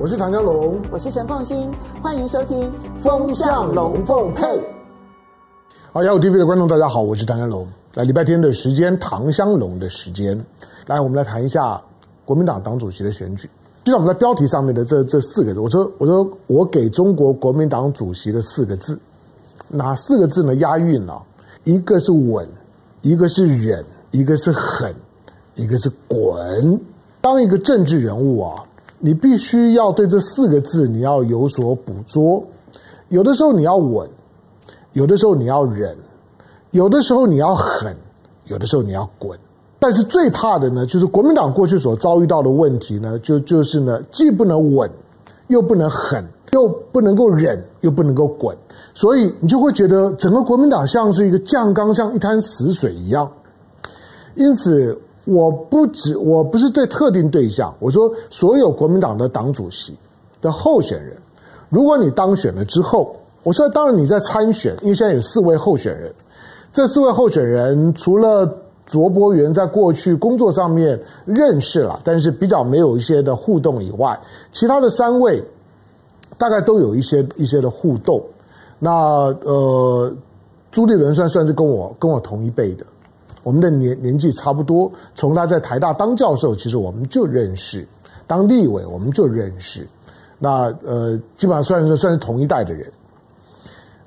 我是唐湘龙，我是陈凤新，欢迎收听《风向龙凤配》。好，雅虎 TV 的观众大家好，我是唐湘龙。来，礼拜天的时间，唐香龙的时间，来，我们来谈一下国民党党主席的选举。就像我们在标题上面的这这四个字，我说，我说，我给中国国民党主席的四个字，哪四个字呢？押韵了，一个是稳，一个是忍，一个是狠，一个是滚。当一个政治人物啊。你必须要对这四个字你要有所捕捉，有的时候你要稳，有的时候你要忍，有的时候你要狠，有的时候你要滚。但是最怕的呢，就是国民党过去所遭遇到的问题呢，就就是呢，既不能稳，又不能狠，又不能够忍，又不能够滚，所以你就会觉得整个国民党像是一个酱缸，像一滩死水一样。因此。我不只，我不是对特定对象，我说所有国民党的党主席的候选人，如果你当选了之后，我说当然你在参选，因为现在有四位候选人，这四位候选人除了卓博源在过去工作上面认识了，但是比较没有一些的互动以外，其他的三位大概都有一些一些的互动。那呃，朱立伦算算是跟我跟我同一辈的。我们的年年纪差不多，从他在台大当教授，其实我们就认识；当立委，我们就认识。那呃，基本上算是算是同一代的人。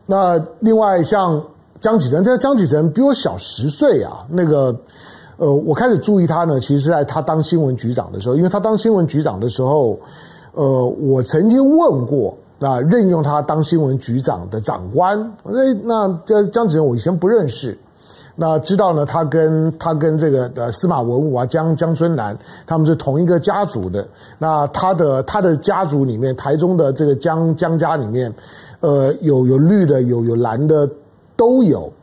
那另外像江启臣，这江启臣比我小十岁啊。那个呃，我开始注意他呢，其实是在他当新闻局长的时候，因为他当新闻局长的时候，呃，我曾经问过那任用他当新闻局长的长官，那那这江启臣我以前不认识。那知道呢，他跟他跟这个呃司马文武啊江江春南他们是同一个家族的。那他的他的家族里面，台中的这个江江家里面，呃有有绿的有有蓝的都有。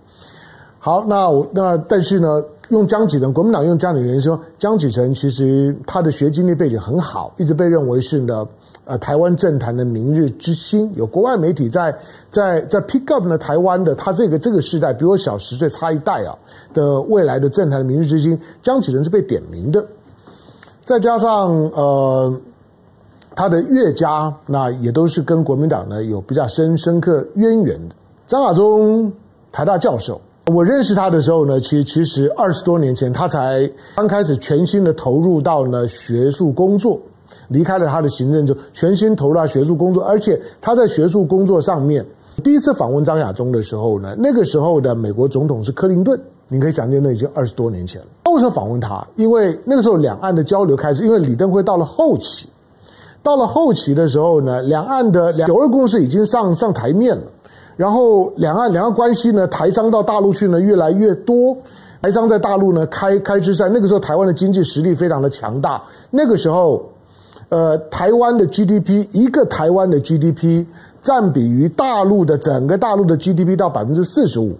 好，那我那但是呢，用江启臣国民党用这样的原因说，江启臣其实他的学经历背景很好，一直被认为是呢。呃，台湾政坛的明日之星，有国外媒体在在在 pick up 呢，台湾的他这个这个世代比我小十岁，差一代啊的未来的政坛的明日之星，江启臣是被点名的。再加上呃，他的岳家那也都是跟国民党呢有比较深深刻渊源的。张亚中台大教授，我认识他的时候呢，其实其实二十多年前，他才刚开始全心的投入到呢学术工作。离开了他的行政之后，全心投入到学术工作，而且他在学术工作上面，第一次访问张亚中的时候呢，那个时候的美国总统是克林顿，你可以想见，那已经二十多年前了。为什么访问他？因为那个时候两岸的交流开始，因为李登辉到了后期，到了后期的时候呢，两岸的九二共识已经上上台面了，然后两岸两岸关系呢，台商到大陆去呢越来越多，台商在大陆呢开开支在，那个时候台湾的经济实力非常的强大，那个时候。呃，台湾的 GDP，一个台湾的 GDP 占比于大陆的整个大陆的 GDP 到百分之四十五。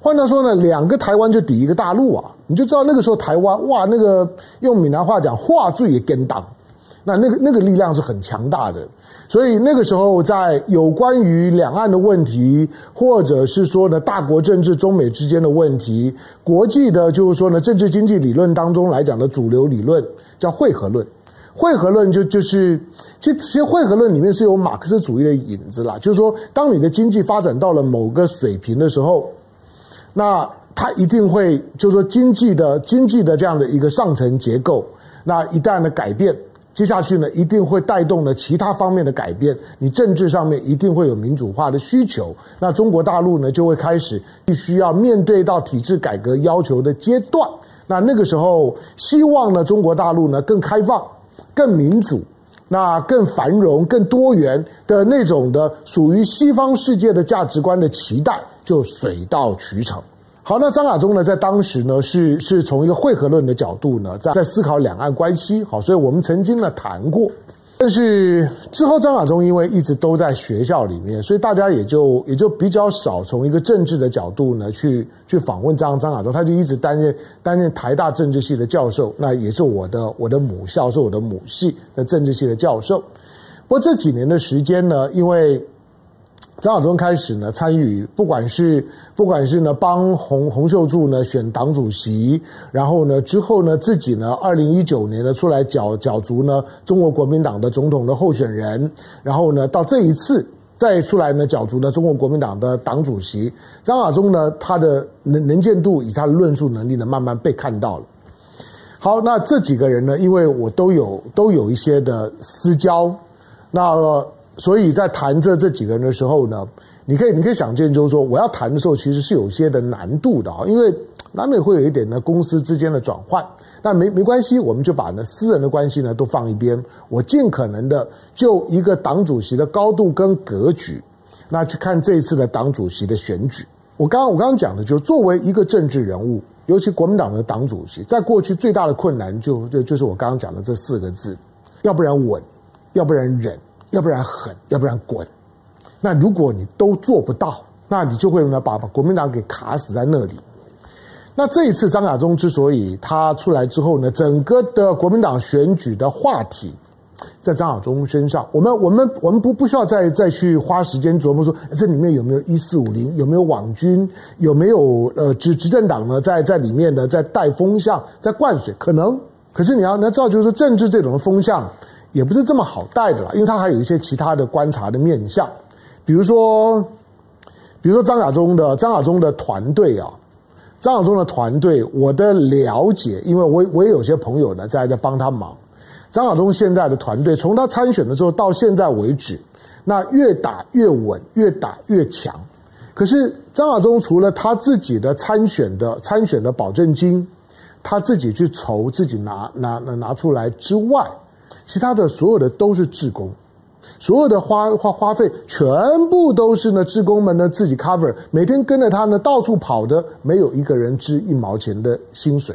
换句话说呢，两个台湾就抵一个大陆啊！你就知道那个时候台湾哇，那个用闽南话讲，话最也跟当，那那个那个力量是很强大的。所以那个时候在有关于两岸的问题，或者是说呢大国政治、中美之间的问题，国际的就是说呢政治经济理论当中来讲的主流理论叫汇合论。汇合论就就是，其实其实汇合论里面是有马克思主义的影子啦。就是说，当你的经济发展到了某个水平的时候，那它一定会就是说经济的经济的这样的一个上层结构，那一旦的改变，接下去呢一定会带动了其他方面的改变。你政治上面一定会有民主化的需求，那中国大陆呢就会开始必须要面对到体制改革要求的阶段。那那个时候，希望呢中国大陆呢更开放。更民主，那更繁荣、更多元的那种的属于西方世界的价值观的期待，就水到渠成。好，那张亚中呢，在当时呢，是是从一个汇合论的角度呢，在在思考两岸关系。好，所以我们曾经呢谈过。但是之后，张亚中因为一直都在学校里面，所以大家也就也就比较少从一个政治的角度呢去去访问张张亚中，他就一直担任担任台大政治系的教授，那也是我的我的母校，是我的母系的政治系的教授。不过这几年的时间呢，因为张亚中开始呢参与，不管是不管是呢帮洪洪秀柱呢选党主席，然后呢之后呢自己呢二零一九年呢出来角角逐呢中国国民党的总统的候选人，然后呢到这一次再出来呢角逐呢中国国民党的党主席，张亚中呢他的能能见度以他的论述能力呢慢慢被看到了。好，那这几个人呢，因为我都有都有一些的私交，那。所以在谈这这几个人的时候呢，你可以你可以想见，就是说我要谈的时候，其实是有些的难度的啊，因为难免会有一点呢公司之间的转换。那没没关系，我们就把呢私人的关系呢都放一边，我尽可能的就一个党主席的高度跟格局，那去看这一次的党主席的选举。我刚刚我刚刚讲的，就是作为一个政治人物，尤其国民党的党主席，在过去最大的困难就就就是我刚刚讲的这四个字：要不然稳，要不然忍。要不然狠，要不然滚。那如果你都做不到，那你就会呢把把国民党给卡死在那里。那这一次张亚中之所以他出来之后呢，整个的国民党选举的话题在张亚中身上，我们我们我们不不需要再再去花时间琢磨说这里面有没有一四五零，有没有网军，有没有呃执执政党呢在在里面呢在带风向，在灌水，可能。可是你要你要知道，就是政治这种风向。也不是这么好带的啦，因为他还有一些其他的观察的面向，比如说，比如说张亚中的张亚中的团队啊，张亚中的团队，我的了解，因为我我也有些朋友呢在在帮他忙。张亚中现在的团队，从他参选的时候到现在为止，那越打越稳，越打越强。可是张亚中除了他自己的参选的参选的保证金，他自己去筹，自己拿拿拿拿出来之外。其他的所有的都是志工，所有的花花花费全部都是呢志工们呢自己 cover，每天跟着他呢到处跑的，没有一个人支一毛钱的薪水。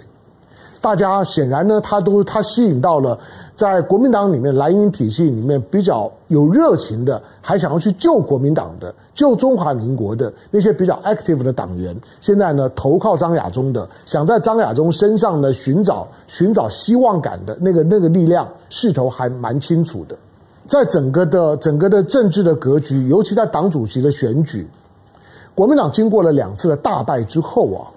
大家显然呢，他都他吸引到了在国民党里面蓝营体系里面比较有热情的，还想要去救国民党的、救中华民国的那些比较 active 的党员。现在呢，投靠张亚中的，想在张亚中身上呢寻找寻找希望感的那个那个力量势头还蛮清楚的。在整个的整个的政治的格局，尤其在党主席的选举，国民党经过了两次的大败之后啊。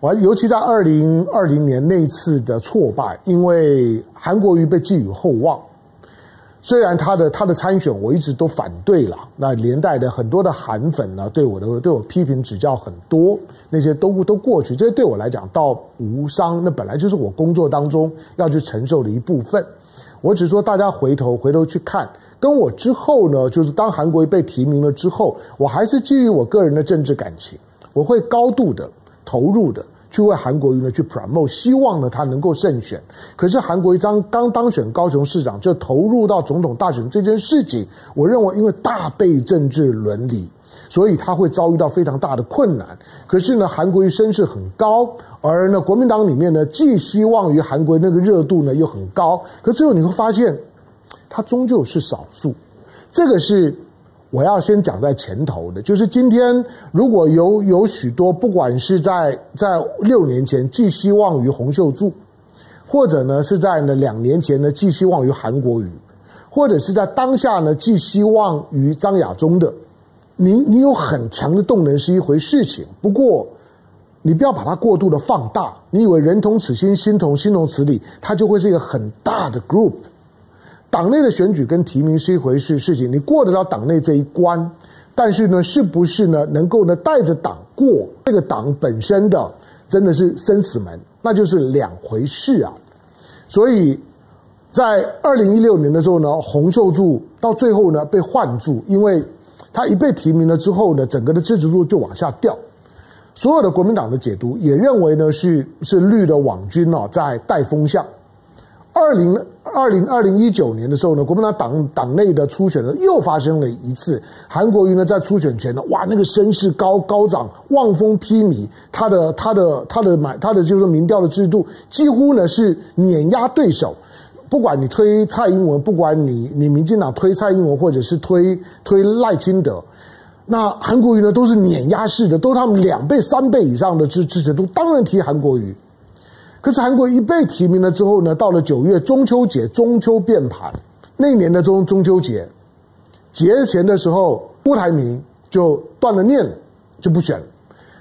我尤其在二零二零年那次的挫败，因为韩国瑜被寄予厚望，虽然他的他的参选我一直都反对了，那连带的很多的韩粉呢对我的对我批评指教很多，那些都都过去，这些对我来讲倒无伤，那本来就是我工作当中要去承受的一部分。我只说大家回头回头去看，跟我之后呢，就是当韩国瑜被提名了之后，我还是基于我个人的政治感情，我会高度的。投入的去为韩国瑜呢去 promote，希望呢他能够胜选。可是韩国瑜刚刚当选高雄市长，就投入到总统大选这件事情，我认为因为大背政治伦理，所以他会遭遇到非常大的困难。可是呢，韩国瑜声势很高，而呢国民党里面呢寄希望于韩国那个热度呢又很高，可最后你会发现，他终究是少数。这个是。我要先讲在前头的，就是今天如果有有许多，不管是在在六年前寄希望于洪秀柱，或者呢是在呢两年前呢寄希望于韩国瑜，或者是在当下呢寄希望于张亚中的，你你有很强的动能是一回事情，不过你不要把它过度的放大，你以为人同此心，心同心同此理，它就会是一个很大的 group。党内的选举跟提名是一回事事情，你过得了党内这一关，但是呢，是不是呢能够呢带着党过这个党本身的真的是生死门，那就是两回事啊。所以在二零一六年的时候呢，洪秀柱到最后呢被换住，因为他一被提名了之后呢，整个的支持度就往下掉。所有的国民党的解读也认为呢是是绿的网军哦在带风向。二零二零二零一九年的时候呢，国民党党党内的初选呢又发生了一次。韩国瑜呢在初选前呢，哇，那个声势高高涨，望风披靡，他的他的他的买他的就是民调的制度几乎呢是碾压对手。不管你推蔡英文，不管你你民进党推蔡英文，或者是推推赖清德，那韩国瑜呢都是碾压式的，都他们两倍三倍以上的支支持度，当然提韩国瑜。可是韩国一被提名了之后呢，到了九月中秋节，中秋变盘，那年的中中秋节节前的时候，郭台铭就断了念了，就不选了。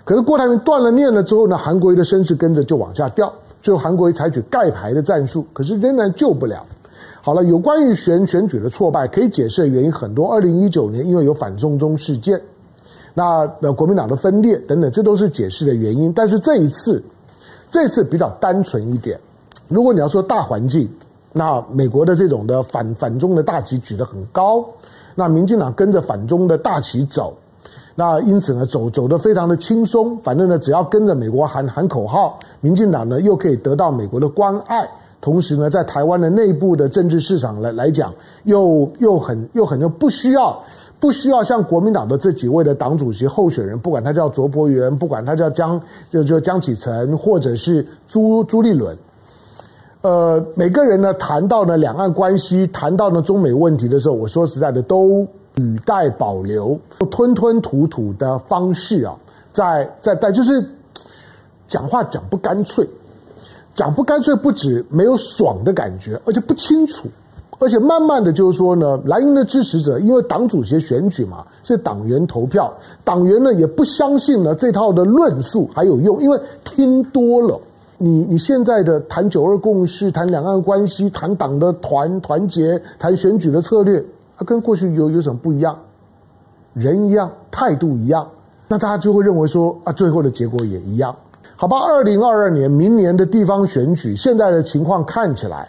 可是郭台铭断了念了之后呢，韩国瑜的声势跟着就往下掉，最后韩国瑜采取盖牌的战术，可是仍然救不了。好了，有关于选选举的挫败，可以解释的原因很多。二零一九年因为有反中中事件，那的国民党的分裂等等，这都是解释的原因。但是这一次，这次比较单纯一点。如果你要说大环境，那美国的这种的反反中的大旗举得很高，那民进党跟着反中的大旗走，那因此呢，走走得非常的轻松。反正呢，只要跟着美国喊喊口号，民进党呢又可以得到美国的关爱。同时呢，在台湾的内部的政治市场来来讲，又又很又很又不需要不需要像国民党的这几位的党主席候选人，不管他叫卓伯源，不管他叫江就就江启臣，或者是朱朱立伦，呃，每个人呢谈到呢两岸关系，谈到呢中美问题的时候，我说实在的，都语带保留，吞吞吐吐的方式啊，在在在就是讲话讲不干脆。讲不干脆，不止没有爽的感觉，而且不清楚，而且慢慢的就是说呢，蓝营的支持者因为党主席选举嘛，是党员投票，党员呢也不相信呢这套的论述还有用，因为听多了，你你现在的谈九二共识、谈两岸关系、谈党的团团结、谈选举的策略，它跟过去有有什么不一样？人一样，态度一样，那大家就会认为说啊，最后的结果也一样。好吧，二零二二年明年的地方选举，现在的情况看起来，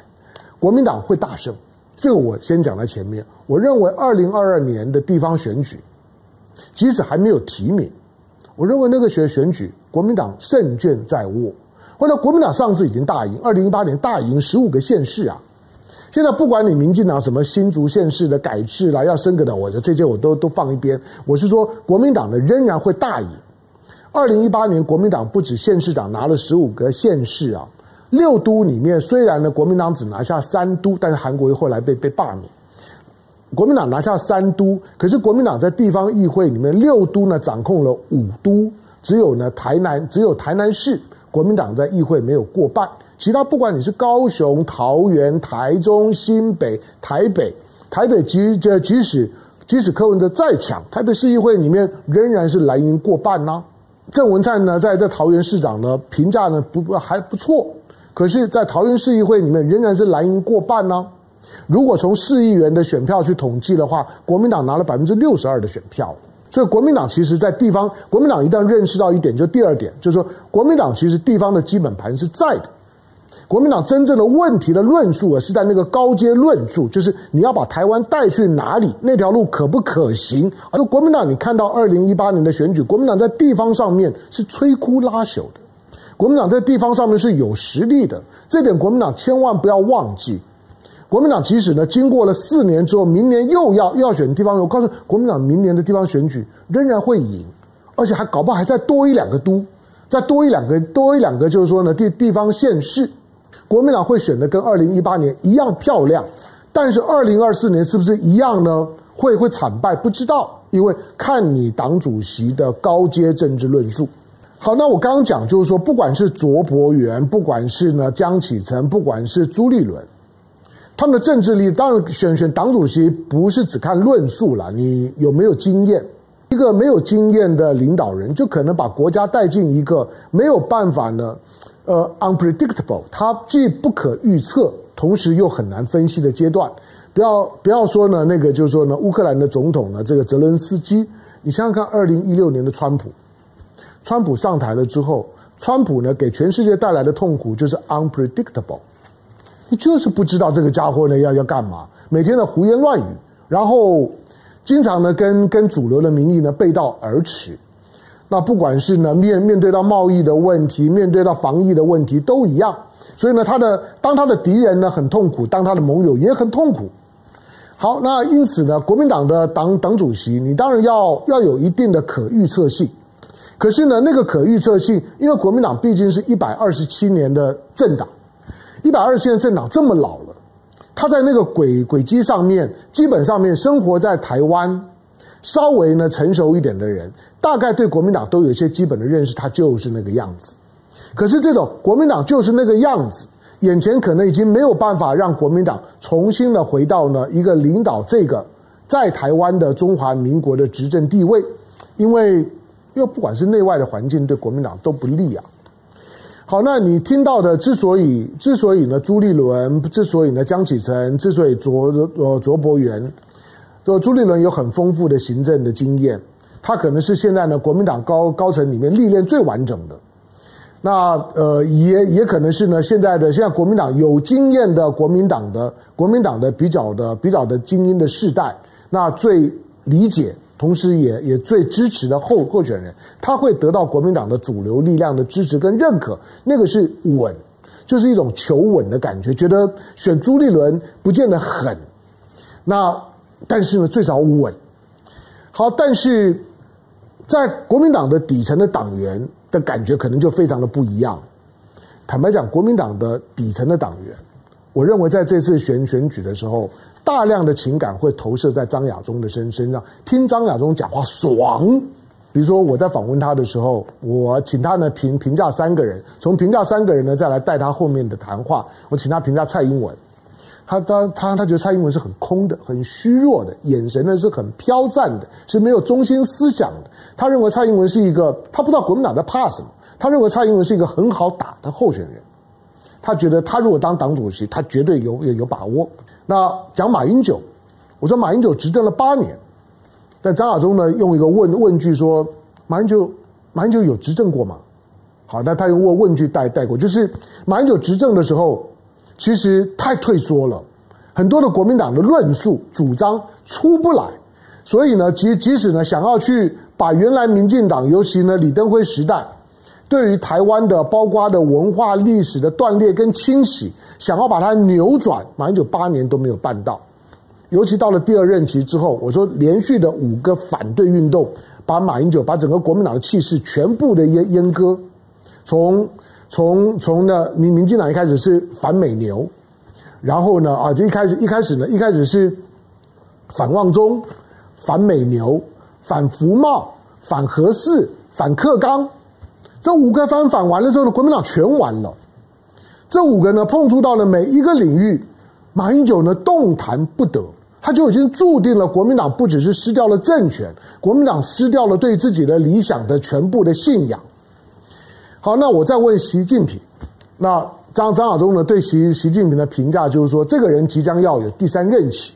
国民党会大胜。这个我先讲在前面。我认为二零二二年的地方选举，即使还没有提名，我认为那个选选举，国民党胜券在握。或者国民党上次已经大赢，二零一八年大赢十五个县市啊。现在不管你民进党什么新竹县市的改制啦，要升格的，我的这些我都都放一边。我是说，国民党呢仍然会大赢。二零一八年，国民党不止县市长拿了十五个县市啊，六都里面虽然呢国民党只拿下三都，但是韩国瑜后来被被罢免。国民党拿下三都，可是国民党在地方议会里面六都呢掌控了五都，只有呢台南只有台南市国民党在议会没有过半，其他不管你是高雄、桃园、台中、新北、台北，台北即这即使即使柯文哲再强，台北市议会里面仍然是蓝营过半呢、郑文灿呢，在这桃园市长呢评价呢不不还不错，可是，在桃园市议会里面仍然是蓝营过半呢。如果从市议员的选票去统计的话，国民党拿了百分之六十二的选票，所以国民党其实在地方，国民党一旦认识到一点，就第二点，就是说国民党其实地方的基本盘是在的。国民党真正的问题的论述啊，是在那个高阶论述，就是你要把台湾带去哪里，那条路可不可行？而国民党，你看到二零一八年的选举，国民党在地方上面是摧枯拉朽的，国民党在地方上面是有实力的，这点国民党千万不要忘记。国民党即使呢经过了四年之后，明年又要又要选地方，我告诉国民党，明年的地方选举仍然会赢，而且还搞不好还再多一两个都，再多一两个多一两个，就是说呢地地方县市。国民党会选的跟二零一八年一样漂亮，但是二零二四年是不是一样呢？会会惨败？不知道，因为看你党主席的高阶政治论述。好，那我刚刚讲就是说，不管是卓伯源，不管是呢江启臣，不管是朱立伦，他们的政治力，当然选选党主席不是只看论述了，你有没有经验？一个没有经验的领导人，就可能把国家带进一个没有办法呢。呃，unpredictable，它既不可预测，同时又很难分析的阶段。不要不要说呢，那个就是说呢，乌克兰的总统呢，这个泽伦斯基，你想想看，二零一六年的川普，川普上台了之后，川普呢给全世界带来的痛苦就是 unpredictable，你就是不知道这个家伙呢要要干嘛，每天的胡言乱语，然后经常呢跟跟主流的民意呢背道而驰。那不管是呢面面对到贸易的问题，面对到防疫的问题都一样，所以呢，他的当他的敌人呢很痛苦，当他的盟友也很痛苦。好，那因此呢，国民党的党党主席，你当然要要有一定的可预测性。可是呢，那个可预测性，因为国民党毕竟是一百二十七年的政党，一百二十七年政党这么老了，他在那个轨轨迹上面，基本上面生活在台湾。稍微呢成熟一点的人，大概对国民党都有一些基本的认识，他就是那个样子。可是这种国民党就是那个样子，眼前可能已经没有办法让国民党重新的回到呢一个领导这个在台湾的中华民国的执政地位。因为因为不管是内外的环境对国民党都不利啊。好，那你听到的之所以之所以呢，朱立伦之所以呢，江启臣之所以卓呃卓伯源，就朱立伦有很丰富的行政的经验，他可能是现在呢国民党高高层里面历练最完整的。那呃也也可能是呢现在的现在国民党有经验的国民党的国民党的比较的比较的精英的世代，那最理解。同时也也最支持的候候选人，他会得到国民党的主流力量的支持跟认可，那个是稳，就是一种求稳的感觉，觉得选朱立伦不见得狠，那但是呢最少稳。好，但是在国民党的底层的党员的感觉可能就非常的不一样。坦白讲，国民党的底层的党员，我认为在这次选选举的时候。大量的情感会投射在张亚中的身身上，听张亚中讲话爽。比如说我在访问他的时候，我请他呢评评价三个人，从评价三个人呢再来带他后面的谈话。我请他评价蔡英文，他他他他觉得蔡英文是很空的、很虚弱的，眼神呢是很飘散的，是没有中心思想的。他认为蔡英文是一个，他不知道国民党在怕什么。他认为蔡英文是一个很好打的候选人，他觉得他如果当党主席，他绝对有有有把握。那讲马英九，我说马英九执政了八年，但张亚中呢用一个问问句说，马英九马英九有执政过吗？好，那他用问问句带带过，就是马英九执政的时候，其实太退缩了，很多的国民党的论述主张出不来，所以呢，即即使呢想要去把原来民进党，尤其呢李登辉时代。对于台湾的包括的文化历史的断裂跟清洗，想要把它扭转，马英九八年都没有办到。尤其到了第二任期之后，我说连续的五个反对运动，把马英九把整个国民党的气势全部的阉阉割。从从从呢民民进党一开始是反美牛，然后呢啊，这一开始一开始呢一开始是反旺中、反美牛、反服贸、反核四、反克刚。这五个翻反完了之后呢，国民党全完了。这五个呢，碰触到了每一个领域，马英九呢动弹不得，他就已经注定了国民党不只是失掉了政权，国民党失掉了对自己的理想的全部的信仰。好，那我再问习近平，那张张亚中呢对习习近平的评价就是说，这个人即将要有第三任期。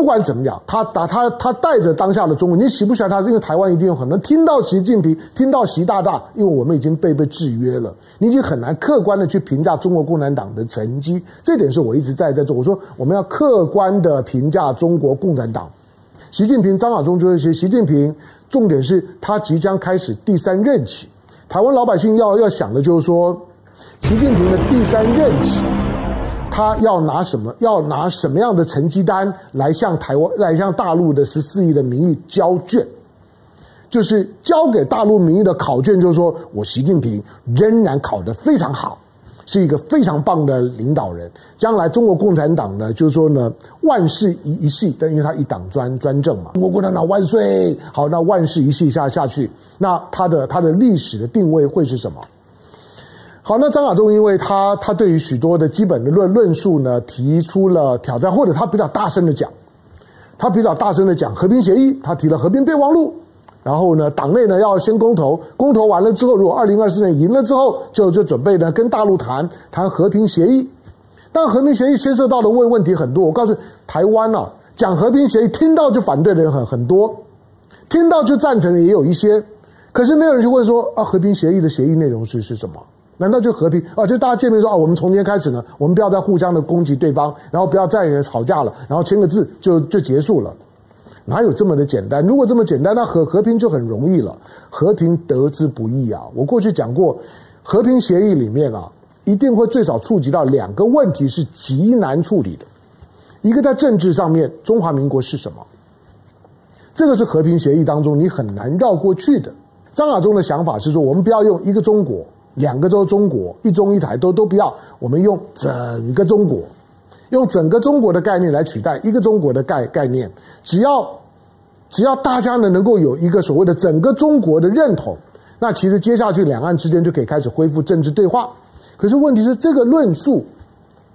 不管怎么样，他打他他带着当下的中国，你喜不喜欢他？是因为台湾一定有很多听到习近平，听到习大大，因为我们已经被被制约了，你已经很难客观的去评价中国共产党的成绩。这点是我一直在在做。我说我们要客观的评价中国共产党。习近平、张亚中就是说，习近平重点是他即将开始第三任期。台湾老百姓要要想的就是说，习近平的第三任期。他要拿什么？要拿什么样的成绩单来向台湾、来向大陆的十四亿的民意交卷？就是交给大陆民意的考卷，就是说我习近平仍然考得非常好，是一个非常棒的领导人。将来中国共产党呢，就是说呢，万世一一系，但因为他一党专专政嘛，中国共产党万岁！好，那万世一系下下去，那他的他的历史的定位会是什么？好，那张亚中因为他他对于许多的基本的论论述呢，提出了挑战，或者他比较大声的讲，他比较大声的讲和平协议，他提了和平备忘录，然后呢，党内呢要先公投，公投完了之后，如果二零二四年赢了之后，就就准备呢跟大陆谈谈和平协议，但和平协议牵涉到的问问题很多，我告诉台湾啊，讲和平协议听到就反对的人很很多，听到就赞成的也有一些，可是没有人去问说啊，和平协议的协议内容是是什么？难道就和平啊？就大家见面说啊，我们从今天开始呢，我们不要再互相的攻击对方，然后不要再吵架了，然后签个字就就结束了？哪有这么的简单？如果这么简单，那和和平就很容易了。和平得之不易啊！我过去讲过，和平协议里面啊，一定会最少触及到两个问题是极难处理的。一个在政治上面，中华民国是什么？这个是和平协议当中你很难绕过去的。张亚中的想法是说，我们不要用一个中国。两个州中国，一中一台都都不要，我们用整个中国，用整个中国的概念来取代一个中国的概概念。只要只要大家呢能够有一个所谓的整个中国的认同，那其实接下去两岸之间就可以开始恢复政治对话。可是问题是，这个论述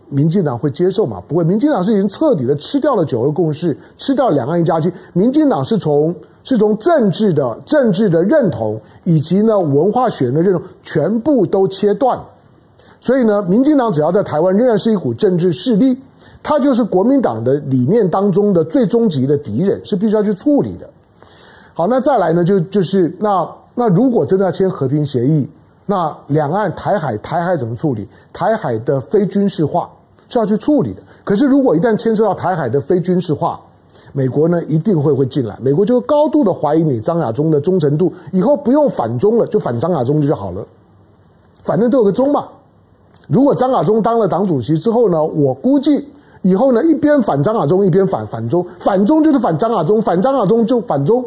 民进党会接受吗？不会，民进党是已经彻底的吃掉了九二共识，吃掉两岸一家亲。民进党是从是从政治的政治的认同以及呢文化学的认同全部都切断。所以呢，民进党只要在台湾仍然是一股政治势力，它就是国民党的理念当中的最终极的敌人，是必须要去处理的。好，那再来呢，就就是那那如果真的要签和平协议，那两岸台海台海怎么处理？台海的非军事化是要去处理的。可是如果一旦牵涉到台海的非军事化，美国呢一定会会进来，美国就高度的怀疑你张亚中的忠诚度，以后不用反中了，就反张亚中就好了，反正都有个中嘛。如果张亚中当了党主席之后呢，我估计以后呢一边反张亚中，一边反反中，反中就是反张亚中，反张亚中就反中。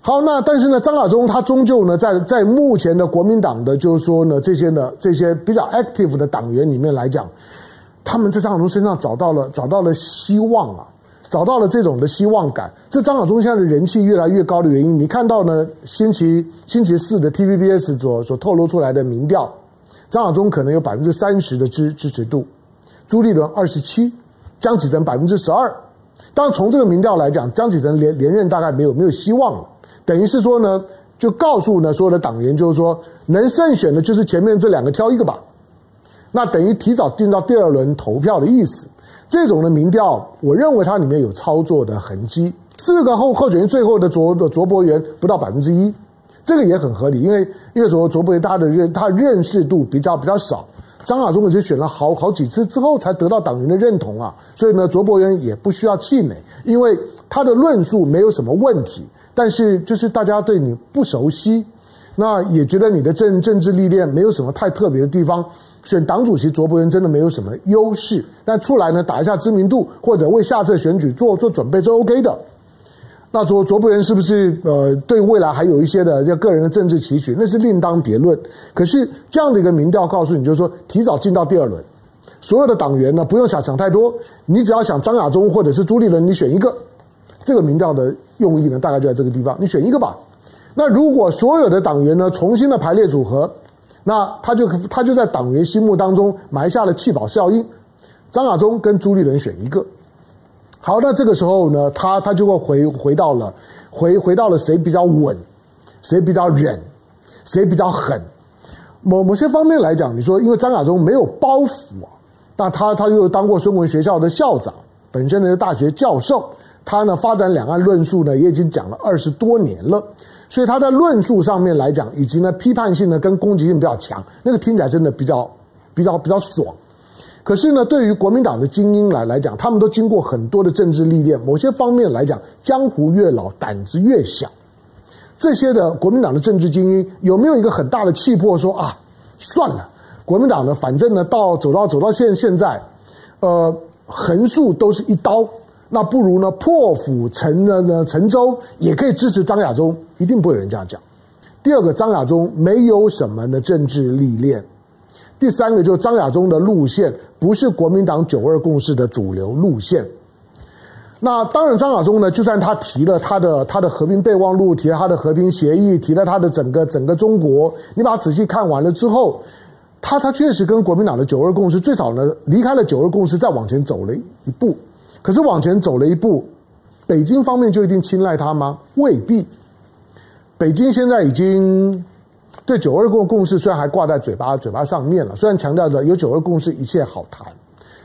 好，那但是呢，张亚中他终究呢，在在目前的国民党的，就是说呢，这些呢，这些比较 active 的党员里面来讲，他们在张亚中身上找到了找到了希望啊，找到了这种的希望感。这张晓忠现在的人气越来越高的原因，你看到呢，星期星期四的 TVBS 所所透露出来的民调，张晓忠可能有百分之三十的支支持度，朱立伦二十七，江启臣百分之十二。当，从这个民调来讲，江启臣连连任大概没有没有希望了。等于是说呢，就告诉呢所有的党员，就是说能胜选的，就是前面这两个挑一个吧。那等于提早进到第二轮投票的意思。这种的民调，我认为它里面有操作的痕迹。四个候候选人最后的卓的卓博源不到百分之一，这个也很合理，因为因为卓卓博源他的认他认识度比较比较少。张亚中也是选了好好几次之后才得到党员的认同啊，所以呢，卓博源也不需要气馁，因为他的论述没有什么问题。但是，就是大家对你不熟悉，那也觉得你的政政治历练没有什么太特别的地方，选党主席卓博源真的没有什么优势。但出来呢，打一下知名度，或者为下次选举做做准备是 OK 的。那卓卓博源是不是呃对未来还有一些的要个人的政治期许，那是另当别论。可是这样的一个民调告诉你，就是说提早进到第二轮，所有的党员呢不用想想太多，你只要想张亚中或者是朱立伦，你选一个。这个民调的用意呢，大概就在这个地方。你选一个吧。那如果所有的党员呢重新的排列组合，那他就他就在党员心目当中埋下了弃保效应。张亚中跟朱立伦选一个。好，那这个时候呢，他他就会回回到了回回到了谁比较稳，谁比较忍，谁比较狠。某某些方面来讲，你说因为张亚中没有包袱啊，那他他又当过孙文学校的校长，本身呢是大学教授。他呢发展两岸论述呢也已经讲了二十多年了，所以他在论述上面来讲，以及呢批判性呢跟攻击性比较强，那个听起来真的比较比较比较爽。可是呢，对于国民党的精英来来讲，他们都经过很多的政治历练，某些方面来讲，江湖越老胆子越小。这些的国民党的政治精英有没有一个很大的气魄说啊，算了，国民党呢反正呢到走到走到现现在，呃横竖都是一刀。那不如呢，破釜沉呢沉舟，也可以支持张亚中，一定不会有人这样讲。第二个，张亚中没有什么的政治历练。第三个，就是张亚中的路线不是国民党九二共识的主流路线。那当然，张亚中呢，就算他提了他的他的和平备忘录，提了他的和平协议，提了他的整个整个中国，你把它仔细看完了之后，他他确实跟国民党的九二共识最少呢离开了九二共识，再往前走了一步。可是往前走了一步，北京方面就一定青睐他吗？未必。北京现在已经对九二共共识虽然还挂在嘴巴嘴巴上面了，虽然强调着有九二共识一切好谈，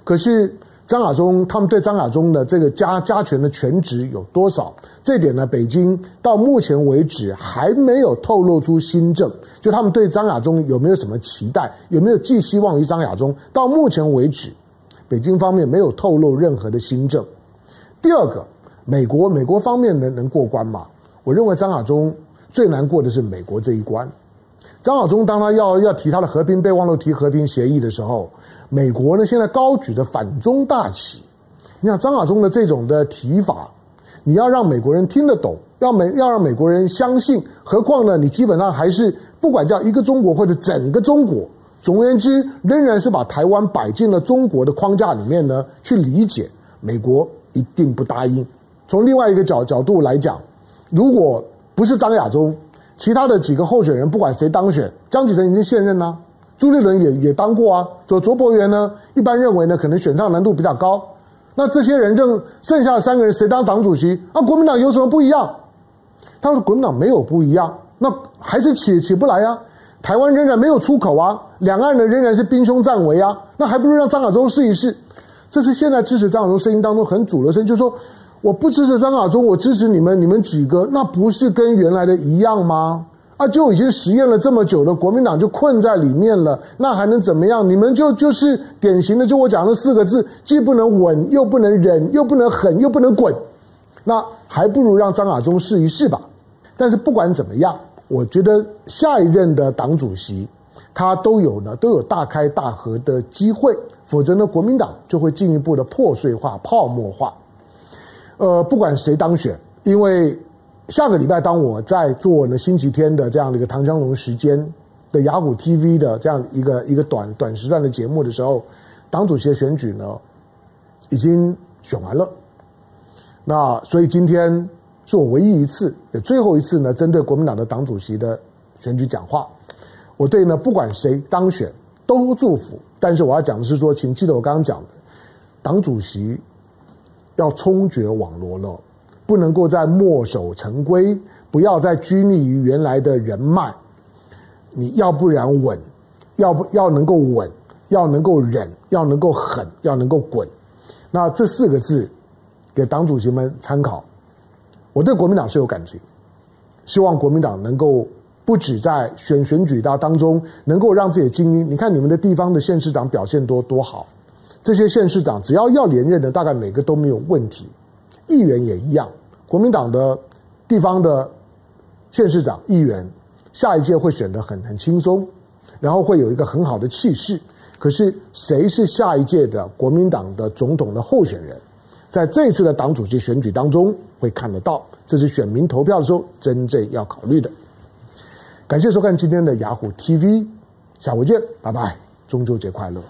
可是张亚中他们对张亚中的这个加加权的权值有多少？这点呢，北京到目前为止还没有透露出新政，就他们对张亚中有没有什么期待，有没有寄希望于张亚中？到目前为止。北京方面没有透露任何的新政。第二个，美国美国方面能能过关吗？我认为张亚中最难过的是美国这一关。张亚中当他要要提他的和平备忘录、提和平协议的时候，美国呢现在高举着反中大旗。你想张亚中的这种的提法，你要让美国人听得懂，要美要让美国人相信，何况呢，你基本上还是不管叫一个中国或者整个中国。总而言之，仍然是把台湾摆进了中国的框架里面呢，去理解。美国一定不答应。从另外一个角角度来讲，如果不是张亚中，其他的几个候选人，不管谁当选，江启臣已经现任了，朱立伦也也当过啊。左卓博源呢，一般认为呢，可能选上难度比较高。那这些人认剩下三个人谁当党主席？啊，国民党有什么不一样？他说国民党没有不一样，那还是起起不来啊。台湾仍然没有出口啊，两岸呢仍然是兵凶战危啊，那还不如让张亚中试一试。这是现在支持张亚中声音当中很主流声，就是说我不支持张亚中，我支持你们，你们几个，那不是跟原来的一样吗？啊，就已经实验了这么久了，国民党就困在里面了，那还能怎么样？你们就就是典型的，就我讲的四个字，既不能稳，又不能忍，又不能狠，又不能滚，那还不如让张亚中试一试吧。但是不管怎么样。我觉得下一任的党主席，他都有呢，都有大开大合的机会，否则呢，国民党就会进一步的破碎化、泡沫化。呃，不管谁当选，因为下个礼拜当我在做呢星期天的这样的一个唐江龙时间的雅虎 TV 的这样一个一个短短时段的节目的时候，党主席的选举呢已经选完了。那所以今天。是我唯一一次，也最后一次呢，针对国民党的党主席的选举讲话。我对呢，不管谁当选都祝福，但是我要讲的是说，请记得我刚刚讲的，党主席要冲决网罗了，不能够再墨守成规，不要再拘泥于原来的人脉。你要不然稳，要不要能够稳，要能够忍，要能够狠，要能够滚。那这四个字，给党主席们参考。我对国民党是有感情，希望国民党能够不止在选选举大当中，能够让自己的精英。你看你们的地方的县市长表现多多好，这些县市长只要要连任的，大概每个都没有问题。议员也一样，国民党的地方的县市长、议员，下一届会选得很很轻松，然后会有一个很好的气势。可是谁是下一届的国民党的总统的候选人？在这一次的党主席选举当中，会看得到，这是选民投票的时候真正要考虑的。感谢收看今天的雅虎 TV，下回见，拜拜，中秋节快乐。